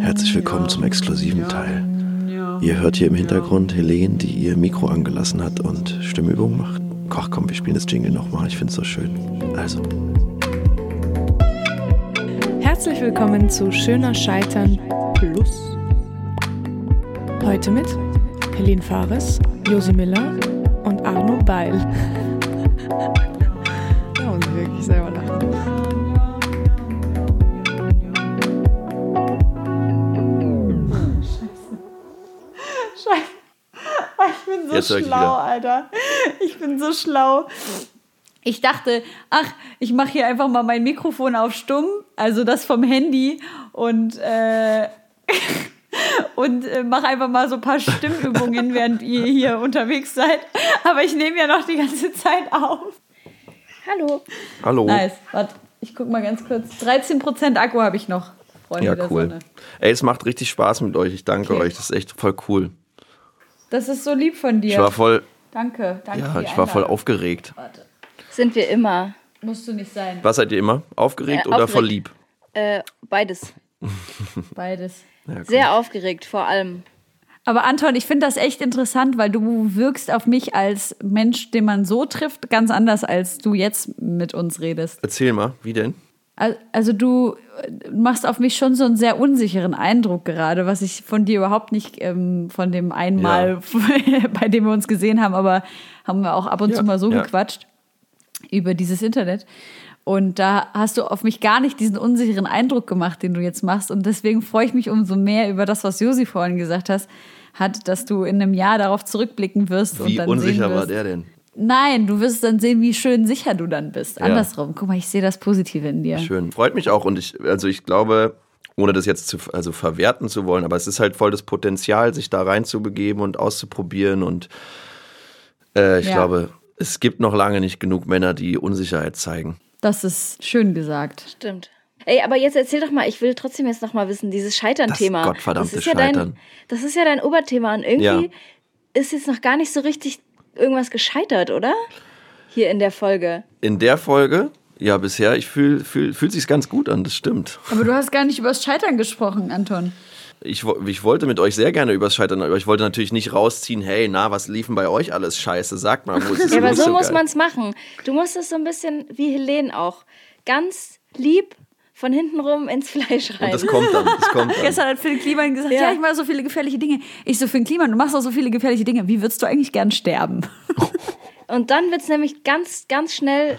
Herzlich willkommen zum exklusiven Teil. Ihr hört hier im Hintergrund Helene, die ihr Mikro angelassen hat und Stimmübungen macht. Ach komm, wir spielen das Jingle nochmal, ich find's so schön. Also. Herzlich willkommen zu Schöner Scheitern Plus. Heute mit Helene Fares, Josi Miller und Arno Beil. bin so Jetzt ich schlau, wieder. Alter. Ich bin so schlau. Ich dachte, ach, ich mache hier einfach mal mein Mikrofon auf stumm, also das vom Handy und äh, und äh, mache einfach mal so ein paar Stimmübungen, während ihr hier unterwegs seid. Aber ich nehme ja noch die ganze Zeit auf. Hallo. Hallo. Nice. Warte, ich guck mal ganz kurz. 13% Akku habe ich noch. Freunde Ja, cool. Ey, es macht richtig Spaß mit euch. Ich danke Okay. euch. Das ist echt voll cool. Das ist so lieb von dir. Ich war voll, danke, danke. ja, ich war voll aufgeregt. Warte, Sind wir immer. musst du nicht sein. Was seid ihr immer? Aufgeregt Äh, oder aufgeregt. voll lieb? Äh, beides. Beides. Ja, cool. Sehr aufgeregt, vor allem. Aber Anton, ich finde das echt interessant, weil du wirkst auf mich als Mensch, den man so trifft, ganz anders, als du jetzt mit uns redest. Erzähl mal, wie denn? Al- Also du äh, machst auf mich schon so einen sehr unsicheren Eindruck gerade, was ich von dir überhaupt nicht ähm, von dem einmal, bei dem wir uns gesehen haben, aber haben wir auch ab und Ja, zu mal so ja. gequatscht über dieses Internet. Und da hast du auf mich gar nicht diesen unsicheren Eindruck gemacht, den du jetzt machst. Und deswegen freue ich mich umso mehr über das, was Josi vorhin gesagt hast, hat, dass du in einem Jahr darauf zurückblicken wirst und Wie dann unsicher wirst, war der denn? Nein, du wirst dann sehen, wie schön sicher du dann bist. Ja. Andersrum. Guck mal, ich sehe das Positive in dir. Schön. Freut mich auch. Und ich, also ich glaube, ohne das jetzt zu, also verwerten zu wollen, aber es ist halt voll das Potenzial, sich da reinzubegeben und auszuprobieren. Und äh, ich Ja. glaube, es gibt noch lange nicht genug Männer, die Unsicherheit zeigen. Das ist schön gesagt. Stimmt. Ey, aber jetzt erzähl doch mal, ich will trotzdem jetzt noch mal wissen, dieses Scheitern-Thema. Das gottverdammte ist ja Scheitern. Dein, das ist ja dein Oberthema und irgendwie Ja. ist jetzt noch gar nicht so richtig irgendwas gescheitert, oder? Hier in der Folge. In der Folge, ja, bisher, ich fühl, fühl, fühlt sich ganz gut an, das stimmt. Aber du hast gar nicht über das Scheitern gesprochen, Anton. Ich, ich wollte mit euch sehr gerne übers Scheitern, aber ich wollte natürlich nicht rausziehen, hey, na, was liefen bei euch alles scheiße? Sagt mal, wo ist es Ja, aber nicht so muss man es machen. Du musst es so ein bisschen wie Helene auch. Ganz lieb von hinten rum ins Fleisch rein. Und das kommt dann, das kommt dann. Gestern hat Phil Kliman gesagt, ja. Ja. ich mache so viele gefährliche Dinge. Ich so, Phil Kliman, du machst auch so viele gefährliche Dinge. Wie würdest du eigentlich gern sterben? Und dann wird es nämlich ganz, ganz schnell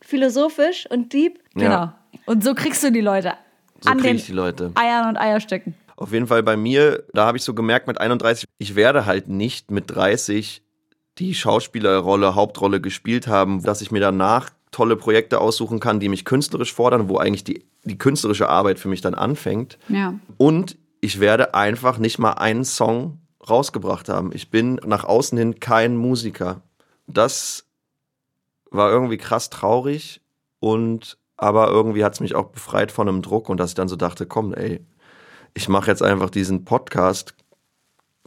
philosophisch und deep. Ja. Genau. Und so kriegst du die Leute So an den ich die Leute. Eiern und Eierstöcken. Auf jeden Fall bei mir, da habe ich so gemerkt mit 31, ich werde halt nicht mit 30 die Schauspielerrolle, Hauptrolle gespielt haben, dass ich mir danach tolle Projekte aussuchen kann, die mich künstlerisch fordern, wo eigentlich die, die künstlerische Arbeit für mich dann anfängt. Ja. Und ich werde einfach nicht mal einen Song rausgebracht haben. Ich bin nach außen hin kein Musiker. Das war irgendwie krass traurig und aber irgendwie hat es mich auch befreit von einem Druck und dass ich dann so dachte, komm, ey, ich mache jetzt einfach diesen Podcast,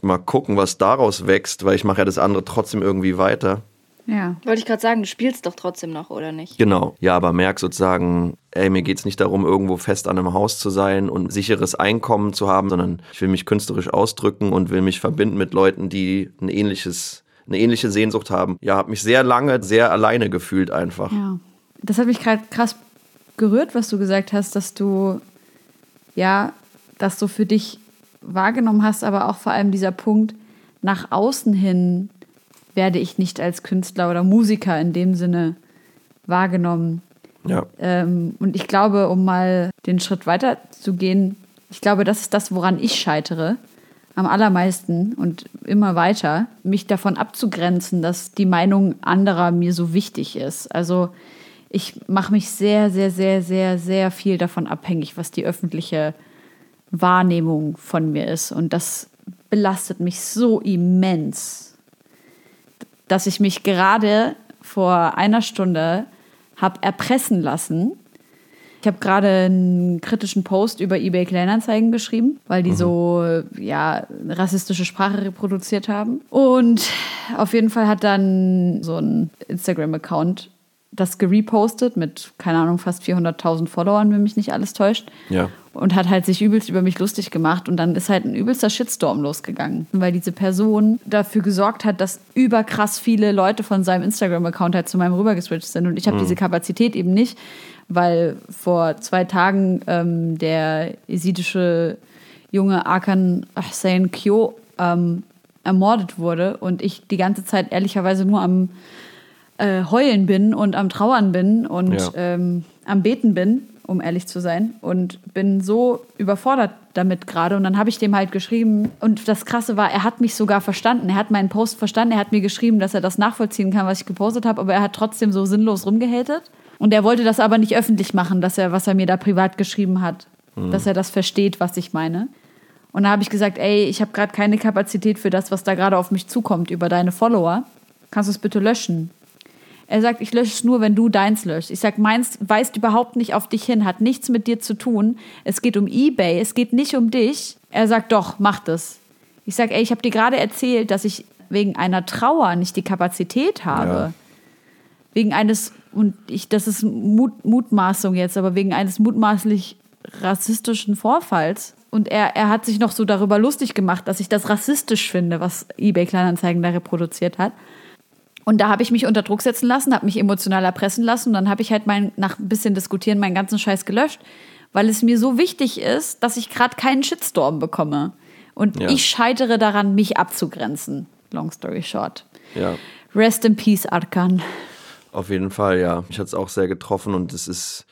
mal gucken, was daraus wächst, weil ich mache ja das andere trotzdem irgendwie weiter. Ja. Wollte ich gerade sagen, du spielst doch trotzdem noch, oder nicht? Genau. Ja, aber merk sozusagen, ey, mir geht's nicht darum, irgendwo fest an einem Haus zu sein und sicheres Einkommen zu haben, sondern ich will mich künstlerisch ausdrücken und will mich verbinden mit Leuten, die ein ähnliches, eine ähnliche Sehnsucht haben. Ja, habe mich sehr lange sehr alleine gefühlt einfach. Ja. Das hat mich gerade krass gerührt, was du gesagt hast, dass du, ja, dass du für dich wahrgenommen hast, aber auch vor allem dieser Punkt, nach außen hin werde ich nicht als Künstler oder Musiker in dem Sinne wahrgenommen. Ja. Ähm, und ich glaube, um mal den Schritt weiter zu gehen, ich glaube, das ist das, woran ich scheitere. Am allermeisten und immer weiter, mich davon abzugrenzen, dass die Meinung anderer mir so wichtig ist. Also ich mache mich sehr, sehr, sehr, sehr, sehr viel davon abhängig, was die öffentliche Wahrnehmung von mir ist. Und das belastet mich so immens, dass ich mich gerade vor einer Stunde habe erpressen lassen. Ich habe gerade einen kritischen Post über eBay Kleinanzeigen geschrieben, weil die so ja rassistische Sprache reproduziert haben. Und auf jeden Fall hat dann so ein Instagram-Account das gerepostet mit, keine Ahnung, fast 400.000 Followern, wenn mich nicht alles täuscht. Ja. Und hat halt sich übelst über mich lustig gemacht. Und dann ist halt ein übelster Shitstorm losgegangen. Weil diese Person dafür gesorgt hat, dass überkrass viele Leute von seinem Instagram-Account halt zu meinem rübergeswitcht sind. Und ich habe diese Kapazität eben nicht, weil vor zwei Tagen ähm, der jesidische junge Akan Hussein Kyo ähm, ermordet wurde und ich die ganze Zeit ehrlicherweise nur am äh, Heulen bin und am Trauern bin und Ja. ähm, am Beten bin, um ehrlich zu sein. Und bin so überfordert damit gerade. Und dann habe ich dem halt geschrieben. Und das Krasse war, er hat mich sogar verstanden. Er hat meinen Post verstanden. Er hat mir geschrieben, dass er das nachvollziehen kann, was ich gepostet habe. Aber er hat trotzdem so sinnlos rumgehatet. Und er wollte das aber nicht öffentlich machen, dass er, was er mir da privat geschrieben hat. Dass er das versteht, was ich meine. Und da habe ich gesagt, ey, ich habe gerade keine Kapazität für das, was da gerade auf mich zukommt über deine Follower. Kannst du es bitte löschen? Er sagt, ich lösche es nur, wenn du deins löscht. Ich sag, meins weist überhaupt nicht auf dich hin, hat nichts mit dir zu tun. Es geht um eBay, es geht nicht um dich. Er sagt, doch, mach das. Ich sag, ey, ich habe dir gerade erzählt, dass ich wegen einer Trauer nicht die Kapazität habe. Ja. Wegen eines, und ich, das ist Mut, Mutmaßung jetzt, aber wegen eines mutmaßlich rassistischen Vorfalls. Und er, er hat sich noch so darüber lustig gemacht, dass ich das rassistisch finde, was eBay Kleinanzeigen da reproduziert hat. Und da habe ich mich unter Druck setzen lassen, habe mich emotional erpressen lassen und dann habe ich halt mein, nach ein bisschen diskutieren meinen ganzen Scheiß gelöscht, weil es mir so wichtig ist, dass ich gerade keinen Shitstorm bekomme. Und Ja. ich scheitere daran, mich abzugrenzen. Long story short. Ja. Rest in peace, Arkan. Auf jeden Fall, ja. Mich hat es auch sehr getroffen und es ist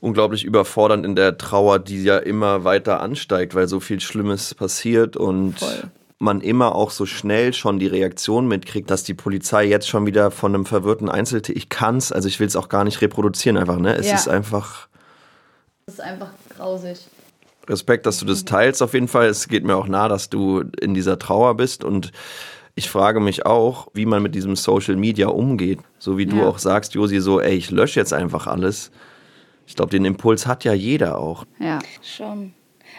unglaublich überfordernd in der Trauer, die ja immer weiter ansteigt, weil so viel Schlimmes passiert und Voll. Man immer auch so schnell schon die Reaktion mitkriegt, dass die Polizei jetzt schon wieder von einem verwirrten Einzeltäter, ich kann's, also ich will es auch gar nicht reproduzieren einfach, ne? Es Ja. ist einfach Das ist einfach grausig. Respekt, dass du das teilst auf jeden Fall. Es geht mir auch nah, dass du in dieser Trauer bist und ich frage mich auch, wie man mit diesem Social Media umgeht. So wie du Ja. auch sagst, Josi, so, ey, ich lösche jetzt einfach alles. Ich glaube, den Impuls hat ja jeder auch. Ja. Schon.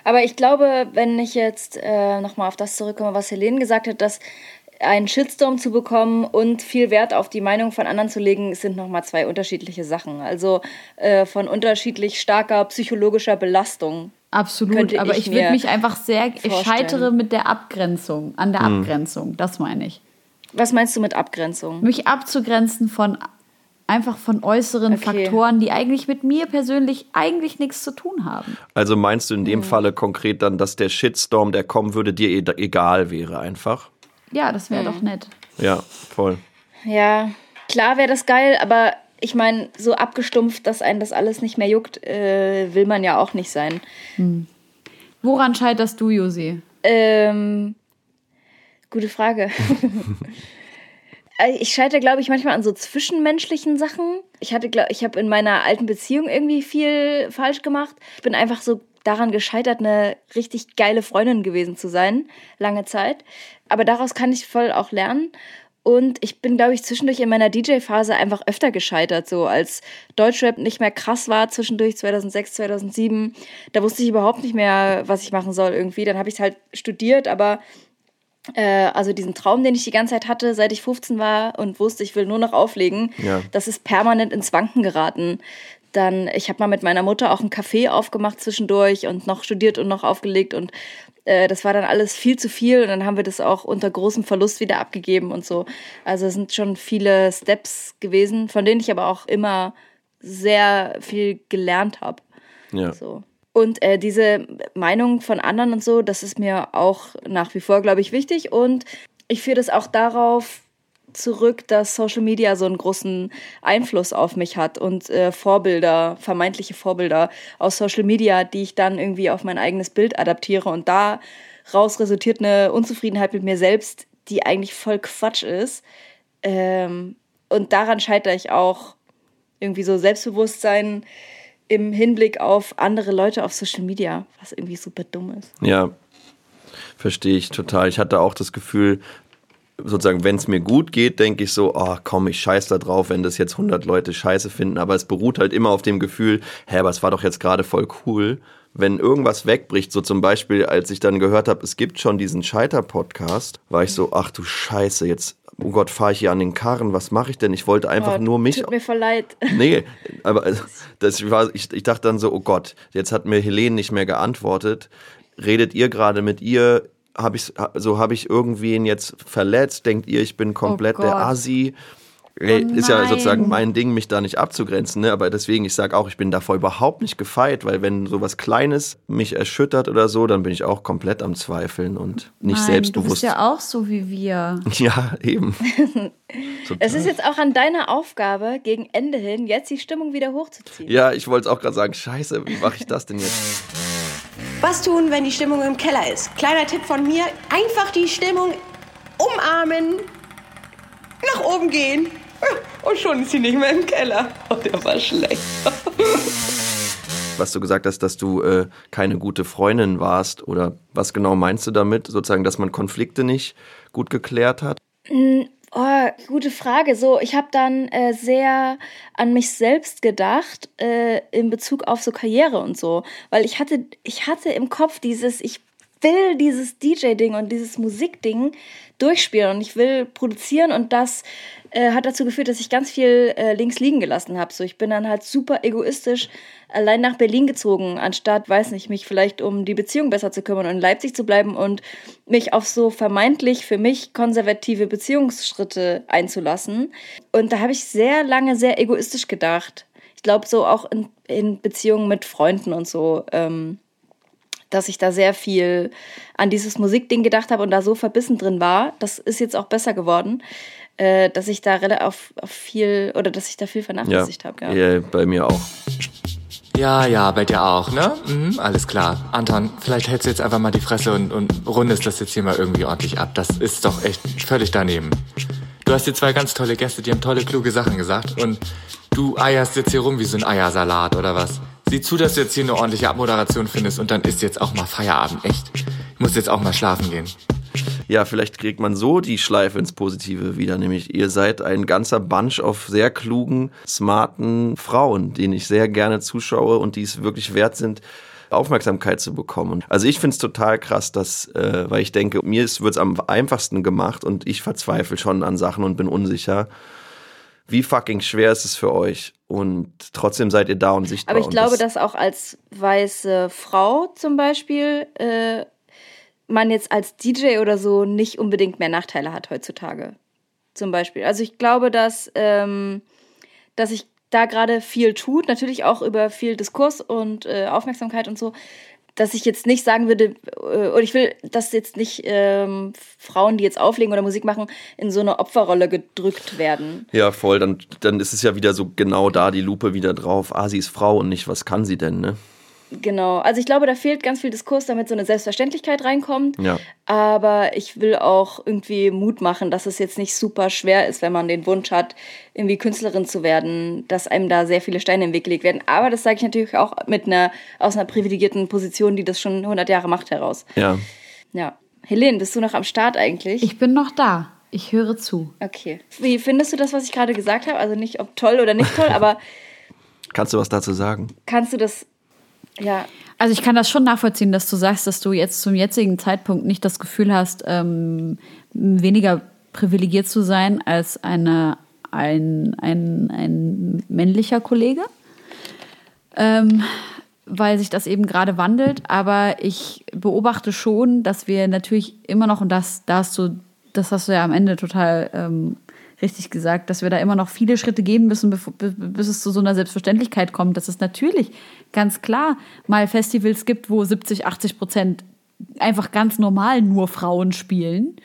Aber ich glaube, wenn ich jetzt äh, nochmal auf das zurückkomme, was Helene gesagt hat, dass einen Shitstorm zu bekommen und viel Wert auf die Meinung von anderen zu legen, sind nochmal zwei unterschiedliche Sachen. Also äh, von unterschiedlich starker psychologischer Belastung. Absolut, aber ich ich, würde mich einfach sehr, ich vorstellen. scheitere mit der Abgrenzung, an der Abgrenzung, das meine ich. Was meinst du mit Abgrenzung? Mich abzugrenzen von einfach von äußeren Okay. Faktoren, die eigentlich mit mir persönlich eigentlich nichts zu tun haben. Also meinst du in dem Falle konkret dann, dass der Shitstorm, der kommen würde, dir e- egal wäre einfach? Ja, das wäre doch nett. Ja, voll. Ja, klar wäre das geil, aber ich meine, so abgestumpft, dass einen das alles nicht mehr juckt, äh, will man ja auch nicht sein. Woran scheiterst du, Josi? Ähm, gute Frage. Äh, ich scheitere, glaube ich, manchmal an so zwischenmenschlichen Sachen. Ich hatte, glaub, ich habe in meiner alten Beziehung irgendwie viel falsch gemacht. Ich bin einfach so daran gescheitert, eine richtig geile Freundin gewesen zu sein, lange Zeit. Aber daraus kann ich voll auch lernen. Und ich bin, glaube ich, zwischendurch in meiner DJ-Phase einfach öfter gescheitert. So als Deutschrap nicht mehr krass war, zwischendurch 2006, 2007. Da wusste ich überhaupt nicht mehr, was ich machen soll irgendwie. Dann habe ich es halt studiert, aber also diesen Traum, den ich die ganze Zeit hatte, seit ich 15 war und wusste, ich will nur noch auflegen, Ja. das ist permanent ins Wanken geraten. Dann, ich habe mal mit meiner Mutter auch ein Café aufgemacht zwischendurch und noch studiert und noch aufgelegt und äh, das war dann alles viel zu viel und dann haben wir das auch unter großem Verlust wieder abgegeben und so. Also es sind schon viele Steps gewesen, von denen ich aber auch immer sehr viel gelernt habe. Ja. So. Und äh, diese Meinung von anderen und so, das ist mir auch nach wie vor, glaube ich, wichtig. Und ich führe das auch darauf zurück, dass Social Media so einen großen Einfluss auf mich hat und äh, Vorbilder, vermeintliche Vorbilder aus Social Media, die ich dann irgendwie auf mein eigenes Bild adaptiere. Und daraus resultiert eine Unzufriedenheit mit mir selbst, die eigentlich voll Quatsch ist. Ähm, und daran scheitere ich auch irgendwie so Selbstbewusstsein im Hinblick auf andere Leute auf Social Media, was irgendwie super dumm ist. Ja, verstehe ich total. Ich hatte auch das Gefühl, sozusagen, wenn es mir gut geht, denke ich so, oh komm, ich scheiß da drauf, wenn das jetzt 100 Leute scheiße finden. Aber es beruht halt immer auf dem Gefühl, hä, aber es war doch jetzt gerade voll cool. Wenn irgendwas wegbricht, so zum Beispiel, als ich dann gehört habe, es gibt schon diesen Scheiter-Podcast, war ich so, ach du Scheiße, jetzt oh Gott, fahre ich hier an den Karren, was mache ich denn? Ich wollte einfach Oh, nur mich. Tut mir voll leid. Nee, aber also, das war, ich, ich dachte dann so, oh Gott, jetzt hat mir Helene nicht mehr geantwortet. Redet ihr gerade mit ihr? Hab ich, so habe ich irgendwen jetzt verletzt? Denkt ihr, ich bin komplett der Oh Gott. Asi? Ey, Oh ist ja sozusagen mein Ding, mich da nicht abzugrenzen. Ne? Aber deswegen, ich sage auch, ich bin davor überhaupt nicht gefeit, weil wenn sowas Kleines mich erschüttert oder so, dann bin ich auch komplett am Zweifeln und nicht Nein, selbstbewusst. Du bist ja auch so wie wir. ja, eben. Es ist jetzt auch an deiner Aufgabe, gegen Ende hin jetzt die Stimmung wieder hochzuziehen. ja, ich wollte es auch gerade sagen, scheiße, wie mache ich das denn jetzt? Was tun, wenn die Stimmung im Keller ist? Kleiner Tipp von mir, einfach die Stimmung umarmen, nach oben gehen und schon ist sie nicht mehr im Keller. Oh, der war schlecht. was du gesagt hast, dass du äh, keine gute Freundin warst oder was genau meinst du damit, sozusagen, dass man Konflikte nicht gut geklärt hat? Oh, gute Frage. So, ich habe dann äh, sehr an mich selbst gedacht äh, in Bezug auf so Karriere und so, weil ich hatte, ich hatte im Kopf dieses, ich will dieses DJ-Ding und dieses Musikding durchspielen und ich will produzieren und das äh, hat dazu geführt, dass ich ganz viel äh, links liegen gelassen habe. So, ich bin dann halt super egoistisch allein nach Berlin gezogen, anstatt, weiß nicht, mich vielleicht um die Beziehung besser zu kümmern und in Leipzig zu bleiben und mich auf so vermeintlich für mich konservative Beziehungsschritte einzulassen. Und da habe ich sehr lange sehr egoistisch gedacht. Ich glaube, so auch in, in Beziehungen mit Freunden und so. Ähm, dass ich da sehr viel an dieses Musikding gedacht habe und da so verbissen drin war. Das ist jetzt auch besser geworden, äh, dass ich da relativ auf, auf viel oder dass ich da viel Ja, vernachlässigt habe. Ja. ja, bei mir auch. Ja, ja, bei dir auch, ne? Mhm, alles klar. Anton, vielleicht hältst du jetzt einfach mal die Fresse und, und rundest das jetzt hier mal irgendwie ordentlich ab. Das ist doch echt völlig daneben. Du hast hier zwei ganz tolle Gäste, die haben tolle, kluge Sachen gesagt und du eierst jetzt hier rum wie so ein Eiersalat oder was? Sieh zu, dass du jetzt hier eine ordentliche Abmoderation findest und dann ist jetzt auch mal Feierabend, echt. Ich muss jetzt auch mal schlafen gehen. Ja, vielleicht kriegt man so die Schleife ins Positive wieder, nämlich ihr seid ein ganzer Bunch auf sehr klugen, smarten Frauen, denen ich sehr gerne zuschaue und die es wirklich wert sind, Aufmerksamkeit zu bekommen. Also ich finde es total krass, dass, äh, weil ich denke, mir wird es am einfachsten gemacht und ich verzweifle schon an Sachen und bin unsicher. Wie fucking schwer ist es für euch? Und trotzdem seid ihr da und sichtbar. Aber ich glaube, dass auch als weiße Frau zum Beispiel äh, man jetzt als DJ oder so nicht unbedingt mehr Nachteile hat heutzutage. Zum Beispiel. Also ich glaube, dass, ähm, dass sich da gerade viel tut, natürlich auch über viel Diskurs und äh, Aufmerksamkeit und so, dass ich jetzt nicht sagen würde, äh, oder ich will, dass jetzt nicht ähm, Frauen, die jetzt auflegen oder Musik machen, in so eine Opferrolle gedrückt werden. Ja, voll. Dann, dann ist es ja wieder so genau da die Lupe wieder drauf. Ah, sie ist Frau und nicht, was kann sie denn, ne? Genau, also ich glaube, da fehlt ganz viel Diskurs, damit so eine Selbstverständlichkeit reinkommt. Ja. Aber ich will auch irgendwie Mut machen, dass es jetzt nicht super schwer ist, wenn man den Wunsch hat, irgendwie Künstlerin zu werden, dass einem da sehr viele Steine im Weg gelegt werden. Aber das sage ich natürlich auch mit einer, aus einer privilegierten Position, die das schon 100 Jahre macht, heraus. Ja. Ja. Helene, bist du noch am Start eigentlich? Ich bin noch da. Ich höre zu. okay. Wie findest du das, was ich gerade gesagt habe? Also nicht ob toll oder nicht toll, aber Kannst du was dazu sagen? kannst du das, ja, Also ich kann das schon nachvollziehen, dass du sagst, dass du jetzt zum jetzigen Zeitpunkt nicht das Gefühl hast, ähm, weniger privilegiert zu sein als eine, ein, ein, ein männlicher Kollege. Ähm, weil sich das eben gerade wandelt. Aber ich beobachte schon, dass wir natürlich immer noch, und das, da hast du, das hast du ja am Ende total ähm, richtig gesagt, dass wir da immer noch viele Schritte gehen müssen, bis es zu so einer Selbstverständlichkeit kommt, dass es natürlich ganz klar mal Festivals gibt, wo 70, 80 Prozent einfach ganz normal nur Frauen spielen.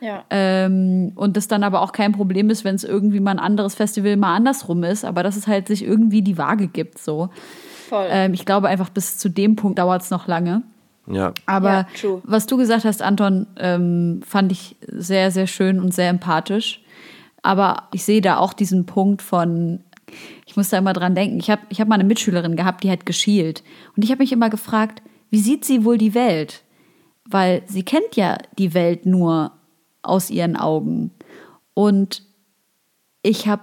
ja. Ähm, und das dann aber auch kein Problem ist, wenn es irgendwie mal ein anderes Festival mal andersrum ist, aber dass es halt sich irgendwie die Waage gibt. So. voll. Ähm, ich glaube einfach, bis zu dem Punkt dauert es noch lange. Ja. Aber Ja, was du gesagt hast, Anton, ähm, fand ich sehr, sehr schön und sehr empathisch. Aber ich sehe da auch diesen Punkt von, ich muss da immer dran denken. Ich habe ich hab mal eine Mitschülerin gehabt, die hat geschielt. Und ich habe mich immer gefragt, wie sieht sie wohl die Welt? Weil sie kennt ja die Welt nur aus ihren Augen. Und ich habe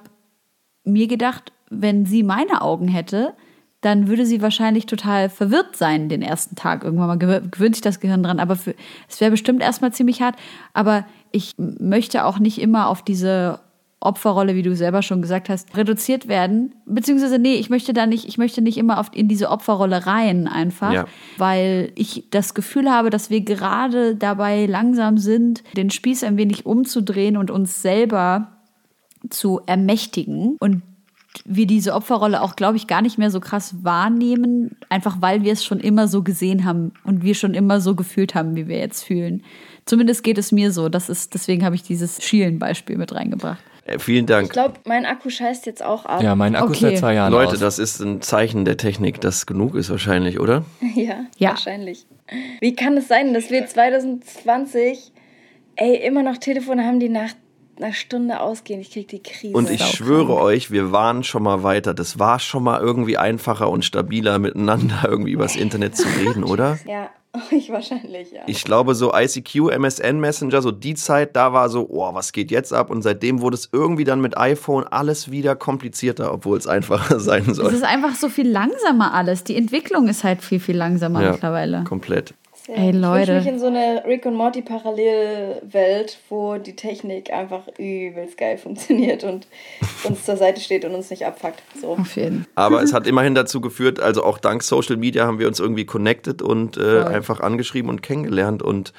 mir gedacht, wenn sie meine Augen hätte, dann würde sie wahrscheinlich total verwirrt sein den ersten Tag. Irgendwann mal gewö- gewöhnt sich das Gehirn dran. Aber für, es wäre bestimmt erstmal ziemlich hart. Aber ich möchte auch nicht immer auf diese Opferrolle, wie du selber schon gesagt hast, reduziert werden. Beziehungsweise, nee, ich möchte da nicht, ich möchte nicht immer auf, in diese Opferrolle rein einfach, Ja. weil ich das Gefühl habe, dass wir gerade dabei langsam sind, den Spieß ein wenig umzudrehen und uns selber zu ermächtigen und wir diese Opferrolle auch, glaube ich, gar nicht mehr so krass wahrnehmen, einfach weil wir es schon immer so gesehen haben und wir schon immer so gefühlt haben, wie wir jetzt fühlen. Zumindest geht es mir so. Das ist, deswegen habe ich dieses Schielen-Beispiel mit reingebracht. Äh, vielen Ich Dank. glaube, mein Akku scheißt jetzt auch ab. Ja, mein Akku ist Okay. seit zwei Jahren Leute, aus. das ist ein Zeichen der Technik, das genug ist wahrscheinlich, oder? Ja, Ja. wahrscheinlich. Wie kann es sein, dass wir 2020 ey, immer noch Telefone haben, die nach einer Stunde ausgehen? Ich krieg die Krise. Und ich Sau schwöre euch, wir waren schon mal weiter. Das war schon mal irgendwie einfacher und stabiler, miteinander irgendwie übers Internet zu reden, oder? Ja, ich wahrscheinlich, ja. Ich glaube, so ICQ, MSN Messenger, so die Zeit, da war so, oh, was geht jetzt ab? Und seitdem wurde es irgendwie dann mit iPhone alles wieder komplizierter, obwohl es einfacher sein Es soll. ist einfach so viel langsamer alles. Die Entwicklung ist halt viel, viel langsamer Ja, mittlerweile. komplett. Ey, Ich Leute. wünsche mich in so eine Rick und Morty Parallelwelt, wo die Technik einfach übelst geil funktioniert und uns zur Seite steht und uns nicht abfuckt. So. Auf jeden Aber es hat immerhin dazu geführt, also auch dank Social Media haben wir uns irgendwie connected und äh, einfach angeschrieben und kennengelernt und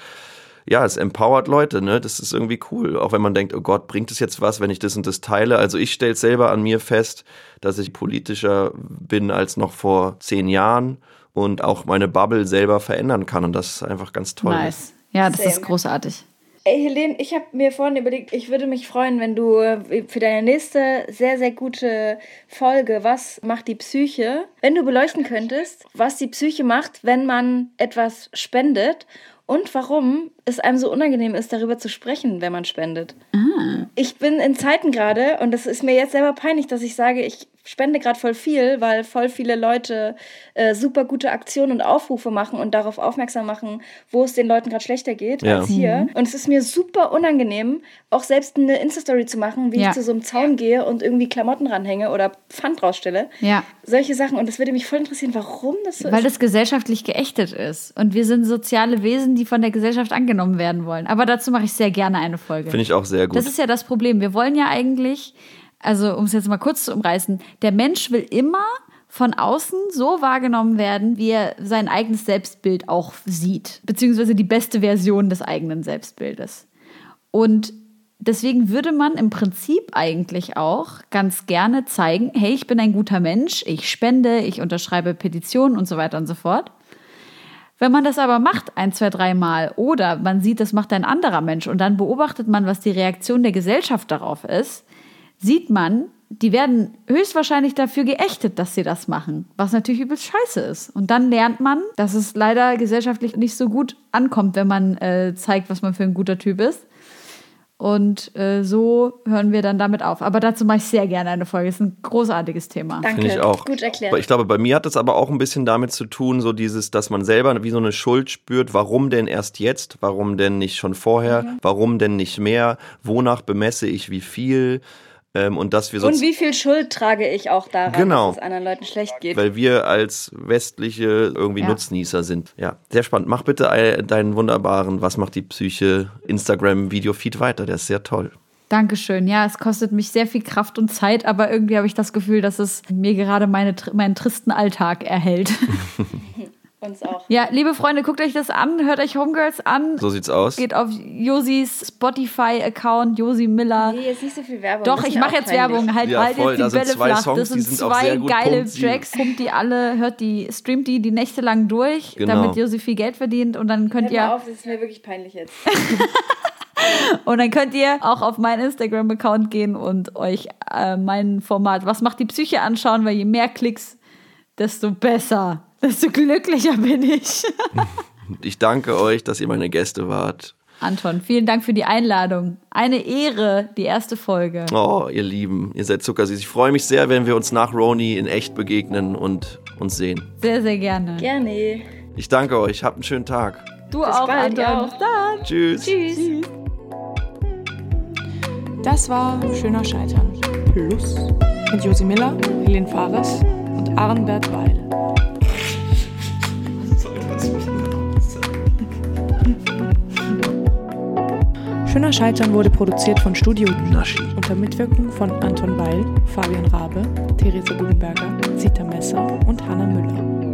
ja, es empowert Leute, ne? Das ist irgendwie cool. Auch wenn man denkt, oh Gott, bringt es jetzt was, wenn ich das und das teile? Also ich stelle selber an mir fest, dass ich politischer bin als noch vor zehn Jahren und auch meine Bubble selber verändern kann. Und das ist einfach ganz toll. Nice. Ja, das Same. ist großartig. Ey, Helene, ich habe mir vorhin überlegt, ich würde mich freuen, wenn du äh, für deine nächste sehr, sehr gute Folge, was macht die Psyche, wenn du beleuchten könntest, was die Psyche macht, wenn man etwas spendet und warum es einem so unangenehm ist, darüber zu sprechen, wenn man spendet. Ich bin in Zeiten gerade und es ist mir jetzt selber peinlich, dass ich sage, ich spende gerade voll viel, weil voll viele Leute äh, super gute Aktionen und Aufrufe machen und darauf aufmerksam machen, wo es den Leuten gerade schlechter geht Ja. als hier. Und es ist mir super unangenehm, auch selbst eine Insta-Story zu machen, wie Ja. ich zu so einem Zaun gehe und irgendwie Klamotten ranhänge oder Pfand rausstelle. Ja. Solche Sachen. Und das würde mich voll interessieren, warum das so Weil ist. das gesellschaftlich geächtet ist. Und wir sind soziale Wesen, die von der Gesellschaft angenommen werden wollen. Aber dazu mache ich sehr gerne eine Folge. Finde ich auch sehr gut. Das ist ja das Problem. Wir wollen ja eigentlich, also um es jetzt mal kurz zu umreißen, der Mensch will immer von außen so wahrgenommen werden, wie er sein eigenes Selbstbild auch sieht. Beziehungsweise die beste Version des eigenen Selbstbildes. Und deswegen würde man im Prinzip eigentlich auch ganz gerne zeigen, hey, ich bin ein guter Mensch, ich spende, ich unterschreibe Petitionen und so weiter und so fort. Wenn man das aber macht, ein, zwei, dreimal, oder man sieht, das macht ein anderer Mensch und dann beobachtet man, was die Reaktion der Gesellschaft darauf ist, sieht man, die werden höchstwahrscheinlich dafür geächtet, dass sie das machen, was natürlich übelst scheiße ist. Und dann lernt man, dass es leider gesellschaftlich nicht so gut ankommt, wenn man äh, zeigt, was man für ein guter Typ ist. Und äh, so hören wir dann damit auf. Aber dazu mache ich sehr gerne eine Folge. Das ist ein großartiges Thema. Danke. Finde ich auch. Gut erklärt. Aber ich glaube, bei mir hat es aber auch ein bisschen damit zu tun, so dieses, dass man selber wie so eine Schuld spürt, warum denn erst jetzt, warum denn nicht schon vorher, Mhm. warum denn nicht mehr, wonach bemesse ich wie viel ähm, und dass wir so und wie viel Schuld trage ich auch daran, Genau. dass es anderen Leuten schlecht geht? weil wir als westliche irgendwie Ja. Nutznießer sind. Ja, sehr spannend. Mach bitte ein- deinen wunderbaren, was macht die Psyche Instagram-Video-Feed weiter, der ist sehr toll. Dankeschön. Ja, es kostet mich sehr viel Kraft und Zeit, aber irgendwie habe ich das Gefühl, dass es mir gerade meine, meinen tristen Alltag erhält. Uns auch. ja, liebe Freunde, guckt euch das an, hört euch Homegirls an. So sieht's aus. Geht auf Josis Spotify-Account, Josi Miller. Nee, jetzt nicht so viel Werbung. Doch, ich mache jetzt. Werbung. Halt, Ja, halt voll, jetzt die sind Bälle zwei flach. Songs, das sind sind zwei sehr gut. geile sie. Tracks. Pumpt die alle, hört die, streamt die die Nächte lang durch, Genau. damit Josi viel Geld verdient. Und dann könnt Hört mal ihr auf, das ist mir wirklich peinlich jetzt. Und dann könnt ihr auch auf meinen Instagram-Account gehen und euch äh, mein Format Was macht die Psyche anschauen, weil je mehr Klicks, desto besser, desto glücklicher bin ich. Ich danke euch, dass ihr meine Gäste wart. Anton, vielen Dank für die Einladung. Eine Ehre, die erste Folge. Oh, ihr Lieben, ihr seid zuckersüß. Ich freue mich sehr, wenn wir uns nach Roni in echt begegnen und uns sehen. Sehr, sehr gerne. Gerne. Ich danke euch. Habt einen schönen Tag. Du Bis auch, bald, Anton. auch. Dann. Tschüss. Tschüss. Das war Schöner Scheitern Plus mit Josi Miller, Helene Fares und Arnbert Weil. Schöner Scheitern wurde produziert von Studio Naschi unter Mitwirkung von Anton Weil, Fabian Rabe, Therese Bubenberger, Zita Messer und Hanna Müller.